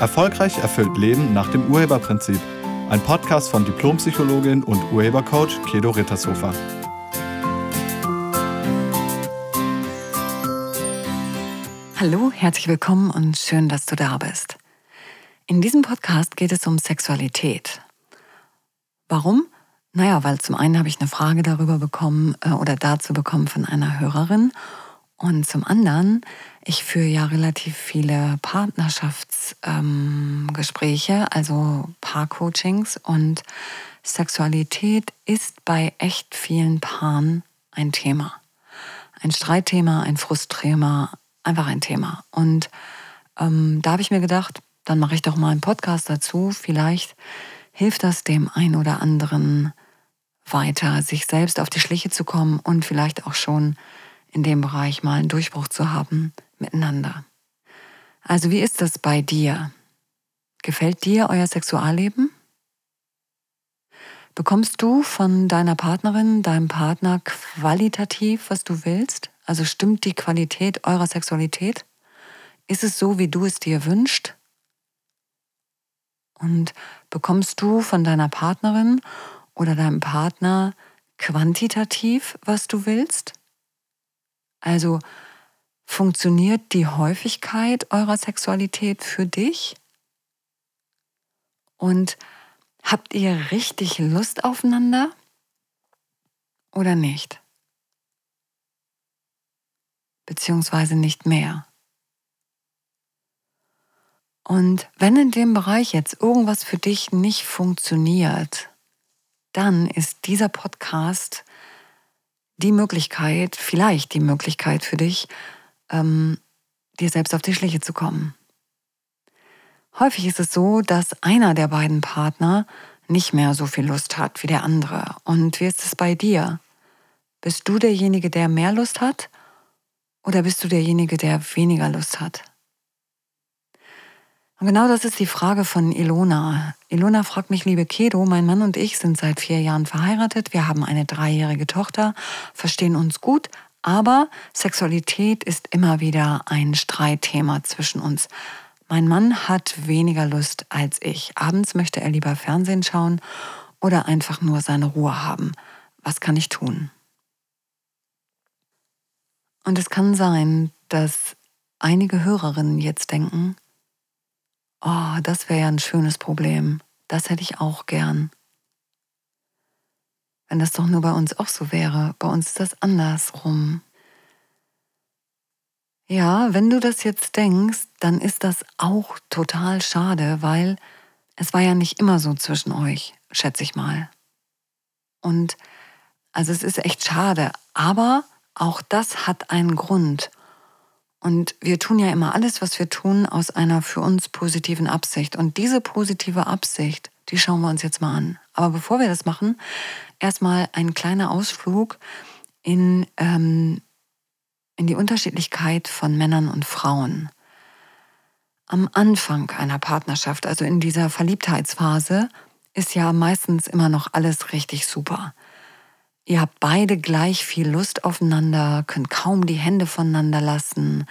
Erfolgreich erfüllt Leben nach dem Urheberprinzip. Ein Podcast von Diplompsychologin und Urhebercoach Kedo Rittershofer. Hallo, herzlich willkommen und schön, dass du da bist. In diesem Podcast geht es um Sexualität. Warum? Naja, weil zum einen habe ich eine Frage darüber bekommen äh, oder dazu bekommen von einer Hörerin und zum anderen, ich führe ja relativ viele Partnerschaftsgespräche, ähm, also Paarcoachings und Sexualität ist bei echt vielen Paaren ein Thema. Ein Streitthema, ein Frustthema, einfach ein Thema. Und ähm, da habe ich mir gedacht, dann mache ich doch mal einen Podcast dazu. Vielleicht hilft das dem einen oder anderen weiter, sich selbst auf die Schliche zu kommen und vielleicht auch schon in dem Bereich mal einen Durchbruch zu haben miteinander. Also wie ist das bei dir? Gefällt dir euer Sexualleben? Bekommst du von deiner Partnerin, deinem Partner qualitativ, was du willst? Also stimmt die Qualität eurer Sexualität? Ist es so, wie du es dir wünschst? Und bekommst du von deiner Partnerin oder deinem Partner quantitativ, was du willst? Also funktioniert die Häufigkeit eurer Sexualität für dich? Und habt ihr richtig Lust aufeinander oder nicht? Beziehungsweise nicht mehr. Und wenn in dem Bereich jetzt irgendwas für dich nicht funktioniert, dann ist dieser Podcast die Möglichkeit, vielleicht die Möglichkeit für dich, ähm, dir selbst auf die Schliche zu kommen. Häufig ist es so, dass einer der beiden Partner nicht mehr so viel Lust hat wie der andere. Und wie ist es bei dir? Bist du derjenige, der mehr Lust hat? Oder bist du derjenige, der weniger Lust hat? Und genau das ist die Frage von Ilona. Ilona fragt mich, liebe Kedo, mein Mann und ich sind seit vier Jahren verheiratet. Wir haben eine dreijährige Tochter, verstehen uns gut, aber Sexualität ist immer wieder ein Streitthema zwischen uns. Mein Mann hat weniger Lust als ich. Abends möchte er lieber Fernsehen schauen oder einfach nur seine Ruhe haben. Was kann ich tun? Und es kann sein, dass einige Hörerinnen jetzt denken, Oh, das wäre ja ein schönes Problem. Das hätte ich auch gern. Wenn das doch nur bei uns auch so wäre. Bei uns ist das andersrum. Ja, wenn du das jetzt denkst, dann ist das auch total schade, weil es war ja nicht immer so zwischen euch, schätze ich mal. Und also es ist echt schade, aber auch das hat einen Grund. Und wir tun ja immer alles, was wir tun, aus einer für uns positiven Absicht. Und diese positive Absicht, die schauen wir uns jetzt mal an. Aber bevor wir das machen, erstmal ein kleiner Ausflug in, ähm, in die Unterschiedlichkeit von Männern und Frauen. Am Anfang einer Partnerschaft, also in dieser Verliebtheitsphase, ist ja meistens immer noch alles richtig super. Ihr habt beide gleich viel Lust aufeinander, könnt kaum die Hände voneinander lassen.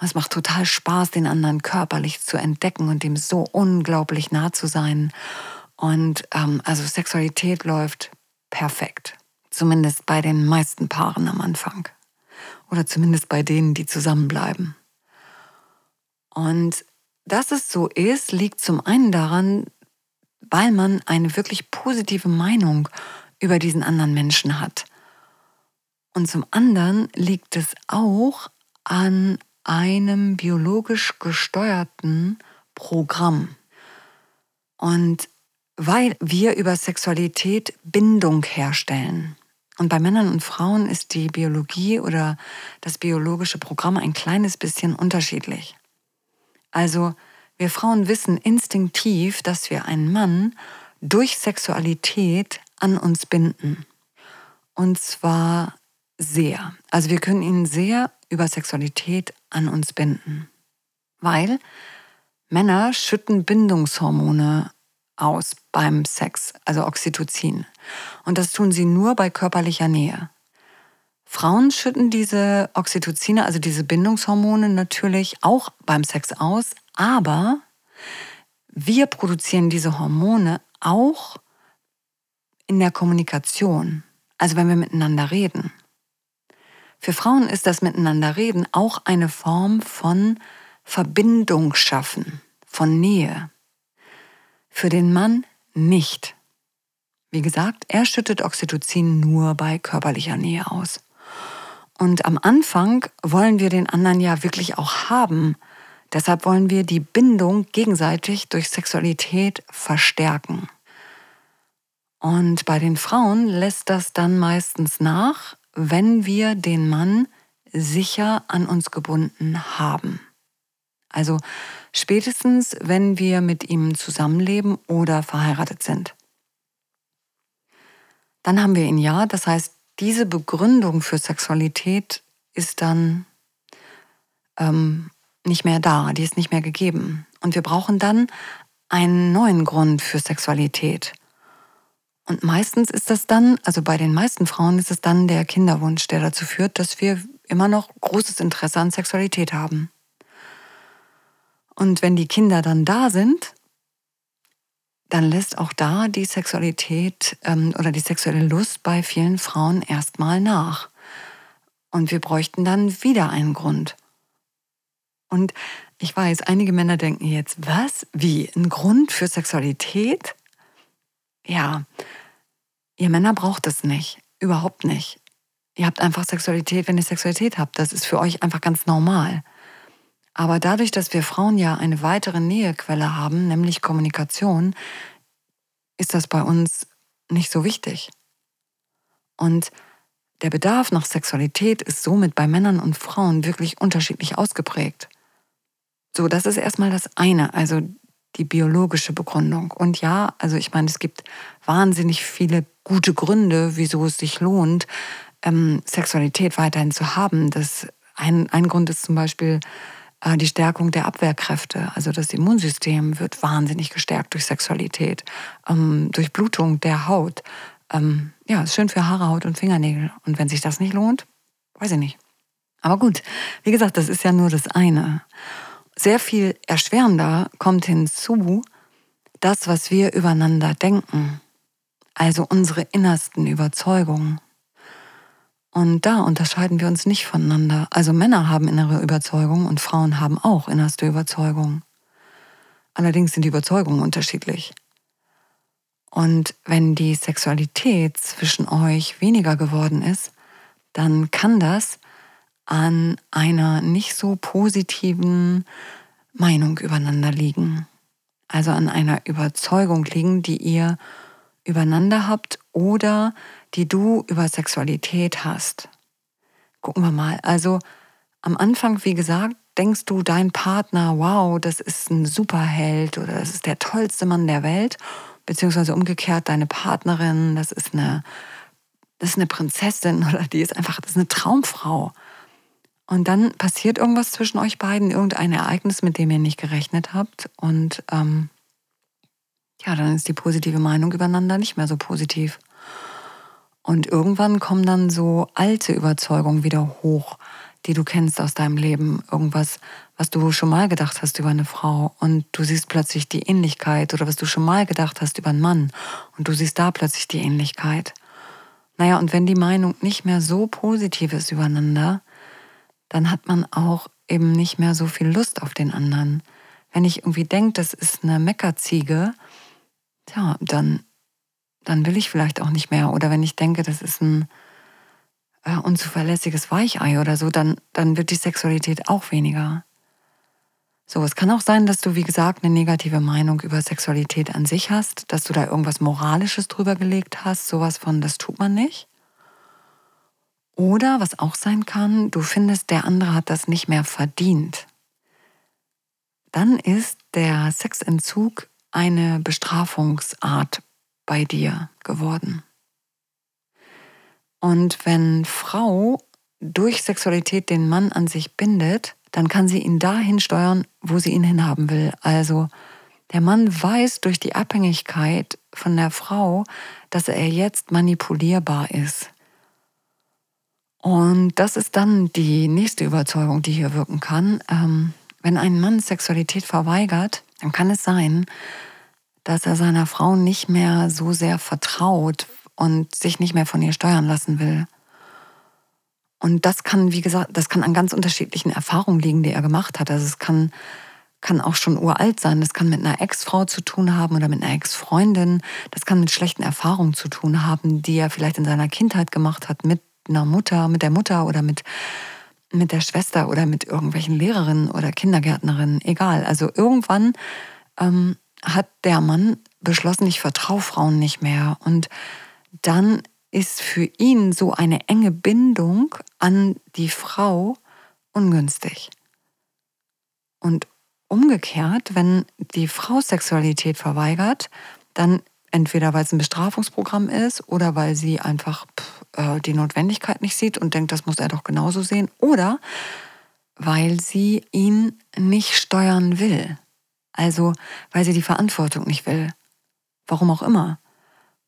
Und es macht total Spaß, den anderen körperlich zu entdecken und ihm so unglaublich nah zu sein. Und ähm, also Sexualität läuft perfekt. Zumindest bei den meisten Paaren am Anfang. Oder zumindest bei denen, die zusammenbleiben. Und dass es so ist, liegt zum einen daran, weil man eine wirklich positive Meinung über diesen anderen Menschen hat. Und zum anderen liegt es auch an einem biologisch gesteuerten Programm. Und weil wir über Sexualität Bindung herstellen. Und bei Männern und Frauen ist die Biologie oder das biologische Programm ein kleines bisschen unterschiedlich. Also wir Frauen wissen instinktiv, dass wir einen Mann durch Sexualität an uns binden. Und zwar sehr. Also wir können ihn sehr über Sexualität an uns binden. Weil Männer schütten Bindungshormone aus beim Sex, also Oxytocin. Und das tun sie nur bei körperlicher Nähe. Frauen schütten diese Oxytocine, also diese Bindungshormone natürlich auch beim Sex aus, aber wir produzieren diese Hormone auch in der Kommunikation, also wenn wir miteinander reden. Für Frauen ist das Miteinanderreden auch eine Form von Verbindung schaffen, von Nähe. Für den Mann nicht. Wie gesagt, er schüttet Oxytocin nur bei körperlicher Nähe aus. Und am Anfang wollen wir den anderen ja wirklich auch haben. Deshalb wollen wir die Bindung gegenseitig durch Sexualität verstärken. Und bei den Frauen lässt das dann meistens nach, wenn wir den Mann sicher an uns gebunden haben. Also spätestens, wenn wir mit ihm zusammenleben oder verheiratet sind. Dann haben wir ihn ja, das heißt, diese Begründung für Sexualität ist dann ähm, nicht mehr da, die ist nicht mehr gegeben. Und wir brauchen dann einen neuen Grund für Sexualität. Und meistens ist das dann, also bei den meisten Frauen ist es dann der Kinderwunsch, der dazu führt, dass wir immer noch großes Interesse an Sexualität haben. Und wenn die Kinder dann da sind, dann lässt auch da die Sexualität ähm, oder die sexuelle Lust bei vielen Frauen erstmal nach. Und wir bräuchten dann wieder einen Grund. Und ich weiß, einige Männer denken jetzt, was? Wie? Ein Grund für Sexualität? Ja, ihr Männer braucht es nicht. Überhaupt nicht. Ihr habt einfach Sexualität, wenn ihr Sexualität habt. Das ist für euch einfach ganz normal. Aber dadurch, dass wir Frauen ja eine weitere Nähequelle haben, nämlich Kommunikation, ist das bei uns nicht so wichtig. Und der Bedarf nach Sexualität ist somit bei Männern und Frauen wirklich unterschiedlich ausgeprägt. So, das ist erstmal das eine, also die biologische Begründung. Und ja, also ich meine, es gibt wahnsinnig viele gute Gründe, wieso es sich lohnt, ähm, Sexualität weiterhin zu haben. Das ein, ein Grund ist zum Beispiel äh, die Stärkung der Abwehrkräfte. Also das Immunsystem wird wahnsinnig gestärkt durch Sexualität, ähm, durch Blutung der Haut. Ähm, ja, ist schön für Haare, Haut und Fingernägel. Und wenn sich das nicht lohnt, weiß ich nicht. Aber gut, wie gesagt, das ist ja nur das eine. Sehr viel erschwerender kommt hinzu, das, was wir übereinander denken, also unsere innersten Überzeugungen. Und da unterscheiden wir uns nicht voneinander. Also Männer haben innere Überzeugungen und Frauen haben auch innerste Überzeugungen. Allerdings sind die Überzeugungen unterschiedlich. Und wenn die Sexualität zwischen euch weniger geworden ist, dann kann das an einer nicht so positiven Meinung übereinander liegen. Also an einer Überzeugung liegen, die ihr übereinander habt oder die du über Sexualität hast. Gucken wir mal. Also am Anfang, wie gesagt, denkst du, dein Partner, wow, das ist ein Superheld oder das ist der tollste Mann der Welt, beziehungsweise umgekehrt, deine Partnerin, das ist eine, das ist eine Prinzessin oder die ist einfach, das ist eine Traumfrau. Und dann passiert irgendwas zwischen euch beiden, irgendein Ereignis, mit dem ihr nicht gerechnet habt. Und ähm, ja, dann ist die positive Meinung übereinander nicht mehr so positiv. Und irgendwann kommen dann so alte Überzeugungen wieder hoch, die du kennst aus deinem Leben. Irgendwas, was du schon mal gedacht hast über eine Frau und du siehst plötzlich die Ähnlichkeit oder was du schon mal gedacht hast über einen Mann und du siehst da plötzlich die Ähnlichkeit. Naja, und wenn die Meinung nicht mehr so positiv ist übereinander, dann hat man auch eben nicht mehr so viel Lust auf den anderen. Wenn ich irgendwie denke, das ist eine Meckerziege, tja, dann dann will ich vielleicht auch nicht mehr. Oder wenn ich denke, das ist ein äh, unzuverlässiges Weichei oder so, dann, dann wird die Sexualität auch weniger. So, es kann auch sein, dass du, wie gesagt, eine negative Meinung über Sexualität an sich hast, dass du da irgendwas Moralisches drüber gelegt hast, sowas von, das tut man nicht. Oder was auch sein kann, du findest, der andere hat das nicht mehr verdient. Dann ist der Sexentzug eine Bestrafungsart bei dir geworden. Und wenn Frau durch Sexualität den Mann an sich bindet, dann kann sie ihn dahin steuern, wo sie ihn hinhaben will. Also der Mann weiß durch die Abhängigkeit von der Frau, dass er jetzt manipulierbar ist. Und das ist dann die nächste Überzeugung, die hier wirken kann. Ähm, wenn ein Mann Sexualität verweigert, dann kann es sein, dass er seiner Frau nicht mehr so sehr vertraut und sich nicht mehr von ihr steuern lassen will. Und das kann, wie gesagt, das kann an ganz unterschiedlichen Erfahrungen liegen, die er gemacht hat. Also es kann, kann auch schon uralt sein. Das kann mit einer Ex-Frau zu tun haben oder mit einer Ex-Freundin. Das kann mit schlechten Erfahrungen zu tun haben, die er vielleicht in seiner Kindheit gemacht hat mit einer Mutter, mit der Mutter oder mit, mit der Schwester oder mit irgendwelchen Lehrerinnen oder Kindergärtnerinnen. Egal. Also irgendwann ähm, hat der Mann beschlossen, ich vertraue Frauen nicht mehr. Und dann ist für ihn so eine enge Bindung an die Frau ungünstig. Und umgekehrt, wenn die Frau Sexualität verweigert, dann entweder weil es ein Bestrafungsprogramm ist oder weil sie einfach pff, äh, die Notwendigkeit nicht sieht und denkt, das muss er doch genauso sehen, oder weil sie ihn nicht steuern will. Also weil sie die Verantwortung nicht will. Warum auch immer.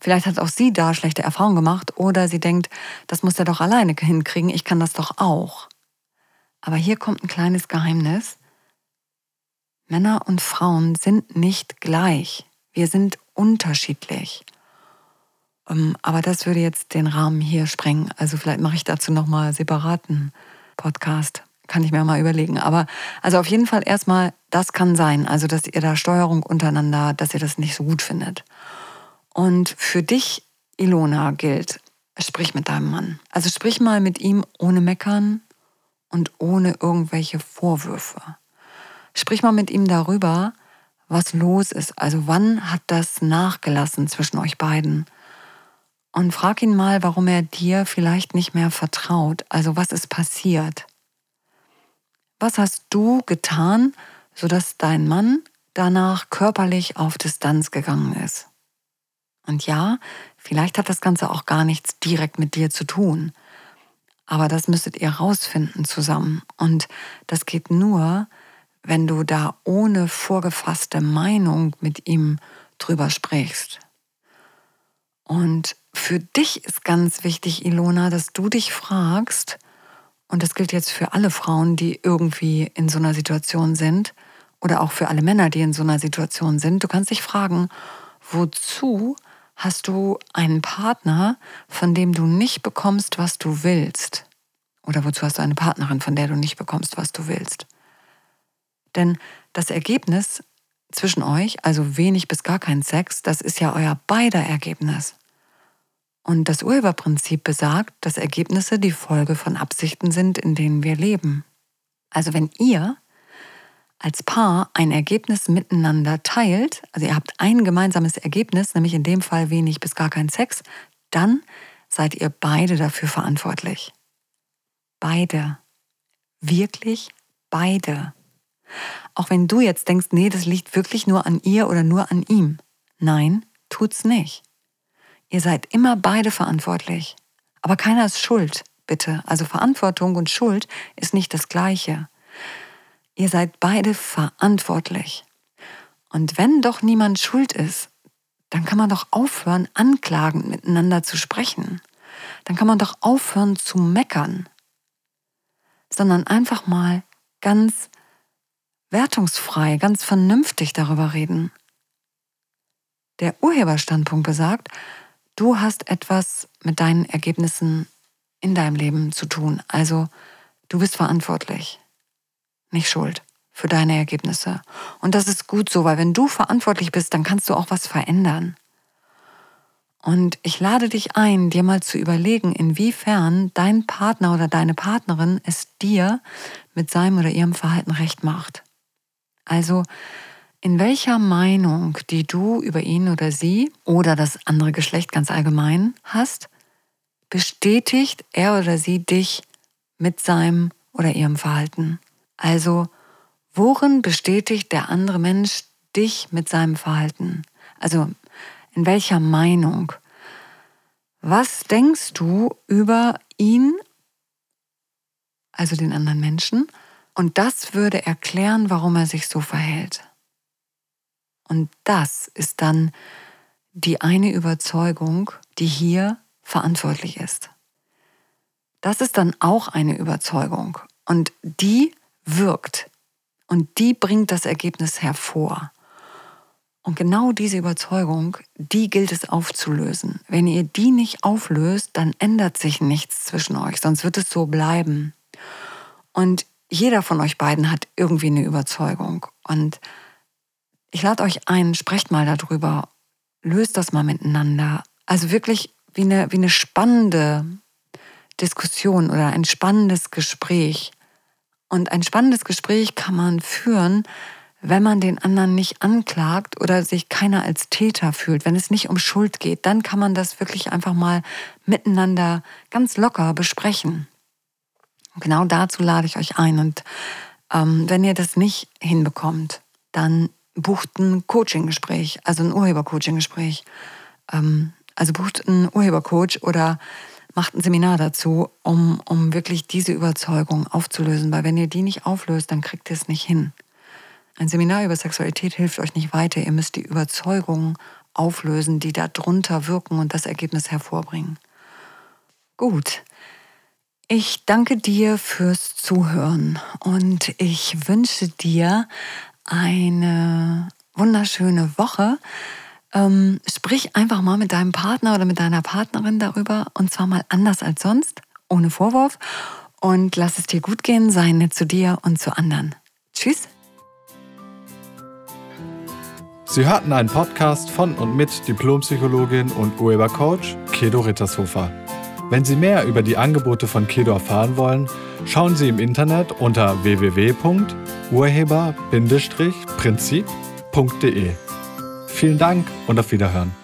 Vielleicht hat auch sie da schlechte Erfahrungen gemacht oder sie denkt, das muss er doch alleine hinkriegen, ich kann das doch auch. Aber hier kommt ein kleines Geheimnis. Männer und Frauen sind nicht gleich. Wir sind unterschiedlich. Ähm, aber das würde jetzt den Rahmen hier sprengen. Also vielleicht mache ich dazu nochmal separaten Podcast. Kann ich mir mal überlegen. Aber also auf jeden Fall erstmal, das kann sein. Also, dass ihr da Steuerung untereinander, dass ihr das nicht so gut findet. Und für dich, Ilona, gilt, sprich mit deinem Mann. Also sprich mal mit ihm ohne Meckern und ohne irgendwelche Vorwürfe. Sprich mal mit ihm darüber, was los ist. Also wann hat das nachgelassen zwischen euch beiden? Und frag ihn mal, warum er dir vielleicht nicht mehr vertraut. Also was ist passiert? Was hast du getan, sodass dein Mann danach körperlich auf Distanz gegangen ist? Und ja, vielleicht hat das Ganze auch gar nichts direkt mit dir zu tun. Aber das müsstet ihr rausfinden zusammen. Und das geht nur, wenn du da ohne vorgefasste Meinung mit ihm drüber sprichst. Und für dich ist ganz wichtig, Ilona, dass du dich fragst, und das gilt jetzt für alle Frauen, die irgendwie in so einer Situation sind, oder auch für alle Männer, die in so einer Situation sind, du kannst dich fragen, wozu hast du einen Partner, von dem du nicht bekommst, was du willst? Oder wozu hast du eine Partnerin, von der du nicht bekommst, was du willst? Denn das Ergebnis zwischen euch, also wenig bis gar kein Sex, das ist ja euer beider Ergebnis. Und das Urheberprinzip besagt, dass Ergebnisse die Folge von Absichten sind, in denen wir leben. Also wenn ihr als Paar ein Ergebnis miteinander teilt, also ihr habt ein gemeinsames Ergebnis, nämlich in dem Fall wenig bis gar kein Sex, dann seid ihr beide dafür verantwortlich. Beide. Wirklich beide. Auch wenn du jetzt denkst, nee, das liegt wirklich nur an ihr oder nur an ihm. Nein, tut's nicht. Ihr seid immer beide verantwortlich. Aber keiner ist schuld, bitte. Also Verantwortung und Schuld ist nicht das gleiche. Ihr seid beide verantwortlich. Und wenn doch niemand schuld ist, dann kann man doch aufhören, anklagend miteinander zu sprechen. Dann kann man doch aufhören zu meckern, sondern einfach mal ganz wertungsfrei, ganz vernünftig darüber reden. Der Urheberstandpunkt besagt, du hast etwas mit deinen Ergebnissen in deinem Leben zu tun. Also du bist verantwortlich nicht schuld für deine Ergebnisse. Und das ist gut so, weil wenn du verantwortlich bist, dann kannst du auch was verändern. Und ich lade dich ein, dir mal zu überlegen, inwiefern dein Partner oder deine Partnerin es dir mit seinem oder ihrem Verhalten recht macht. Also, in welcher Meinung, die du über ihn oder sie oder das andere Geschlecht ganz allgemein hast, bestätigt er oder sie dich mit seinem oder ihrem Verhalten. Also, worin bestätigt der andere Mensch dich mit seinem Verhalten? Also, in welcher Meinung? Was denkst du über ihn, also den anderen Menschen? Und das würde erklären, warum er sich so verhält. Und das ist dann die eine Überzeugung, die hier verantwortlich ist. Das ist dann auch eine Überzeugung. Und die wirkt. Und die bringt das Ergebnis hervor. Und genau diese Überzeugung, die gilt es aufzulösen. Wenn ihr die nicht auflöst, dann ändert sich nichts zwischen euch, sonst wird es so bleiben. Und jeder von euch beiden hat irgendwie eine Überzeugung. Und ich lade euch ein, sprecht mal darüber, löst das mal miteinander. Also wirklich wie eine, wie eine spannende Diskussion oder ein spannendes Gespräch. Und ein spannendes Gespräch kann man führen, wenn man den anderen nicht anklagt oder sich keiner als Täter fühlt, wenn es nicht um Schuld geht, dann kann man das wirklich einfach mal miteinander ganz locker besprechen. Und genau dazu lade ich euch ein. Und ähm, wenn ihr das nicht hinbekommt, dann bucht ein Coaching-Gespräch, also ein Urheber-Coaching-Gespräch. Ähm, also bucht einen Urhebercoach oder macht ein Seminar dazu, um, um wirklich diese Überzeugung aufzulösen. Weil wenn ihr die nicht auflöst, dann kriegt ihr es nicht hin. Ein Seminar über Sexualität hilft euch nicht weiter. Ihr müsst die Überzeugungen auflösen, die da drunter wirken und das Ergebnis hervorbringen. Gut. Ich danke dir fürs Zuhören und ich wünsche dir eine wunderschöne Woche. Ähm, sprich einfach mal mit deinem Partner oder mit deiner Partnerin darüber und zwar mal anders als sonst, ohne Vorwurf. Und lass es dir gut gehen, sei nett zu dir und zu anderen. Tschüss. Sie hörten einen Podcast von und mit Diplompsychologin und Urhebercoach Kedo Rittershofer. Wenn Sie mehr über die Angebote von Kedo erfahren wollen, schauen Sie im Internet unter www.urheber-prinzip.de. Vielen Dank und auf Wiederhören.